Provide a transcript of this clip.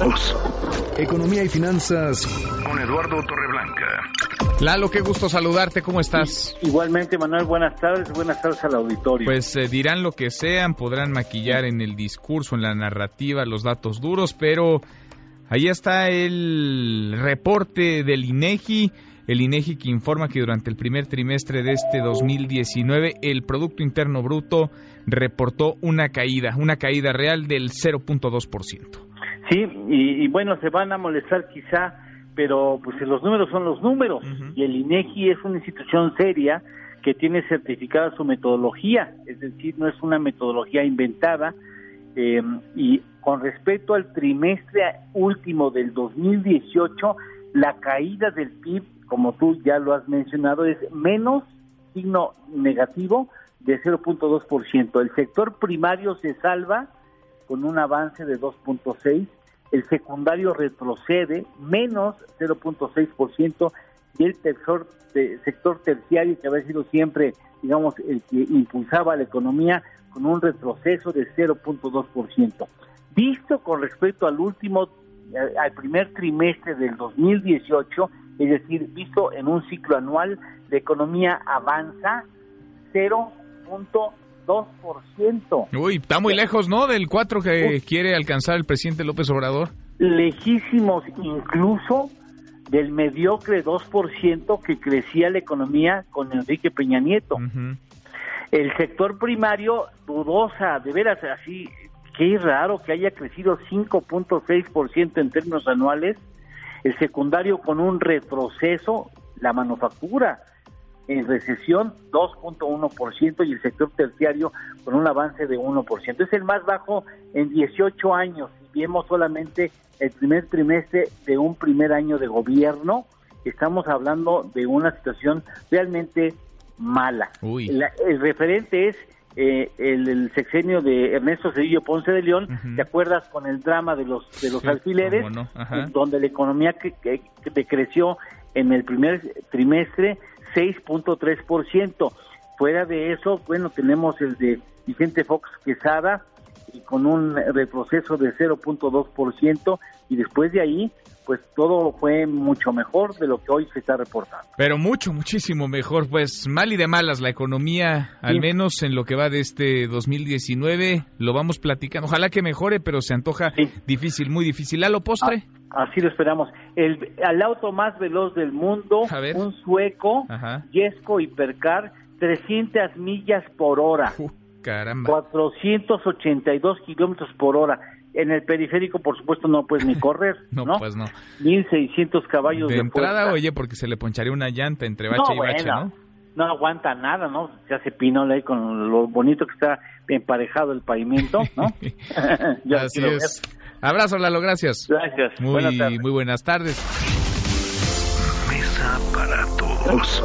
todos. Economía y finanzas con Eduardo Torreblanca. Lalo, qué gusto saludarte, ¿cómo estás? Igualmente, Manuel, buenas tardes, buenas tardes al auditorio. Pues eh, dirán lo que sean, podrán maquillar en el discurso, en la narrativa, los datos duros, pero ahí está el reporte del INEGI, el INEGI que informa que durante el primer trimestre de este 2019 el Producto Interno Bruto reportó una caída, una caída real del 0.2%. Sí, y, bueno, se van a molestar quizá, pero pues los números son los números y el INEGI es una institución seria que tiene certificada su metodología, es decir, no es una metodología inventada. Eh, y con respecto al trimestre último del 2018, la caída del PIB, como tú ya lo has mencionado, es menos signo negativo de 0.2%. El sector primario se salva con un avance de 2.6 el secundario retrocede menos 0.6% y el tercer, sector terciario, que había sido siempre, digamos, el que impulsaba la economía, con un retroceso de 0.2%. Visto con respecto al último, eh, al primer trimestre del 2018, es decir, visto en un ciclo anual, la economía avanza 0.2%. 2%. Uy, está muy lejos, ¿no? Del 4 que quiere alcanzar el presidente López Obrador. Lejísimos incluso del mediocre 2% que crecía la economía con Enrique Peña Nieto. El sector primario, dudosa, de veras, así, qué raro que haya crecido 5.6% en términos anuales. El secundario con un retroceso, la manufactura, en recesión 2.1% y el sector terciario con un avance de 1%. Es el más bajo en 18 años vemos solamente el primer trimestre de un primer año de gobierno. Estamos hablando de una situación realmente mala. el referente es eh, el, sexenio de Ernesto Cedillo Ponce de León, ¿te acuerdas con el drama de los de los alfileres, donde la economía que, que, decreció en el primer trimestre 6.3%. Fuera de eso, bueno, tenemos el de Vicente Fox Quesada y con un retroceso de 0.2% y después de ahí pues todo fue mucho mejor de lo que hoy se está reportando. Pero mucho, muchísimo mejor. Pues mal y de malas la economía, al menos en lo que va de este 2019, lo vamos platicando. Ojalá que mejore, pero se antoja difícil, muy difícil. ¿A lo postre? Ah, así lo esperamos. El, auto más veloz del mundo, un sueco, Yesco Hipercar, 300 millas por hora. caramba. 482 kilómetros por hora en el periférico, por supuesto, no puedes ni correr, ¿no? no pues no. 1600 caballos de, de entrada, oye, porque se le poncharía una llanta entre bache y bache, ¿no? No aguanta nada, ¿no? Se hace pinola ahí con lo bonito que está emparejado el pavimento, ¿no? Así es. Abrazo, Lalo, gracias. Gracias. Muy buenas tardes. Muy buenas tardes. Mesa para todos.